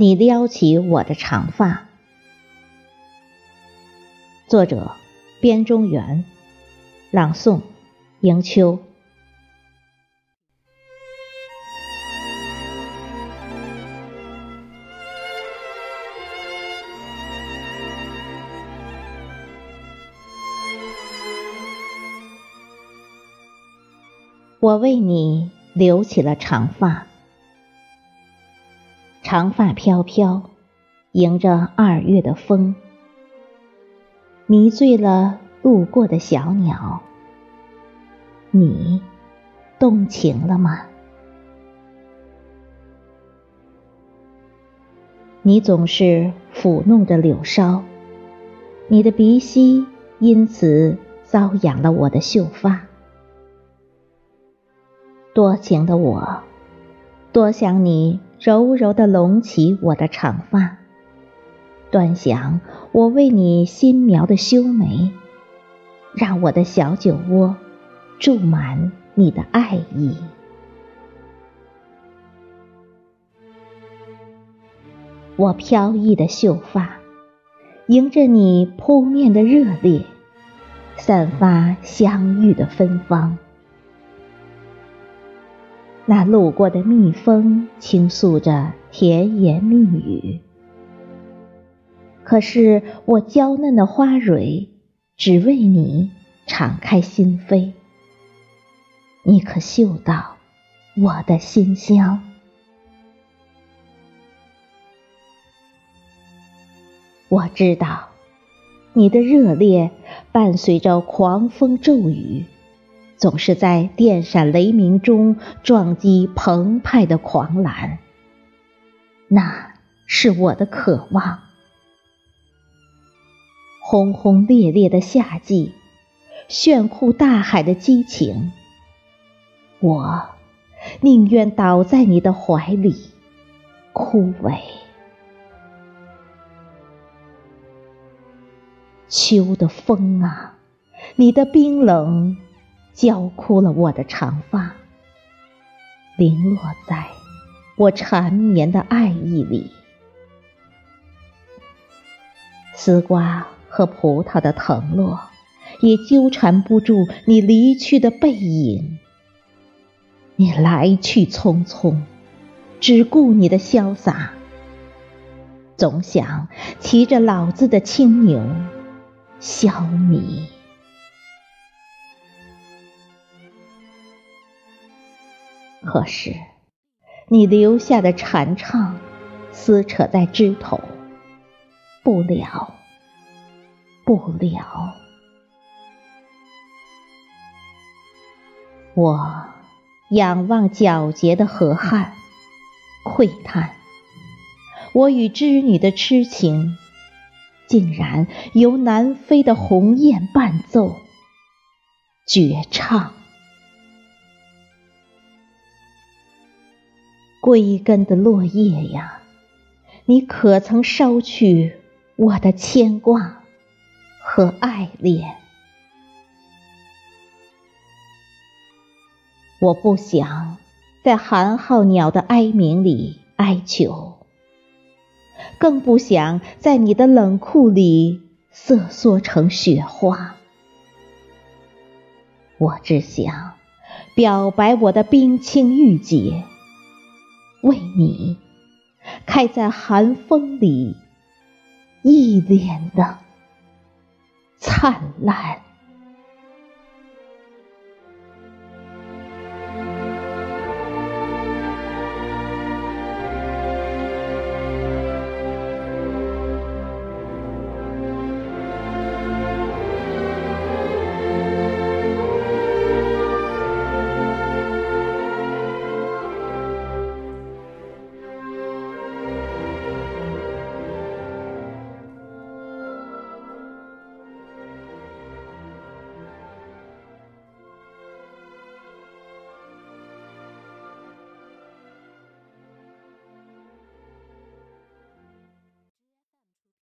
你撩起我的长发。作者：边中原，朗诵：迎秋。我为你留起了长发。长发飘飘，迎着二月的风，迷醉了路过的小鸟。你动情了吗？你总是抚弄着柳梢，你的鼻息因此搔痒了我的秀发。多情的我，多想你。柔柔的拢起我的长发，端详我为你新描的修眉，让我的小酒窝注满你的爱意。我飘逸的秀发，迎着你扑面的热烈，散发相遇的芬芳。那路过的蜜蜂倾诉着甜言蜜语，可是我娇嫩的花蕊只为你敞开心扉。你可嗅到我的馨香？我知道你的热烈伴随着狂风骤雨。总是在电闪雷鸣中撞击澎湃的狂澜，那是我的渴望。轰轰烈烈的夏季，炫酷大海的激情，我宁愿倒在你的怀里，枯萎。秋的风啊，你的冰冷。浇枯了我的长发，零落在我缠绵的爱意里。丝瓜和葡萄的藤落，也纠缠不住你离去的背影。你来去匆匆，只顾你的潇洒，总想骑着老子的青牛消弭。可是，你留下的禅唱，撕扯在枝头，不了，不了。我仰望皎洁的河汉，喟叹：我与织女的痴情，竟然由南飞的鸿雁伴奏，绝唱。归根的落叶呀，你可曾捎去我的牵挂和爱恋？我不想在寒号鸟的哀鸣里哀求，更不想在你的冷酷里瑟缩成雪花。我只想表白我的冰清玉洁。为你开在寒风里，一脸的灿烂。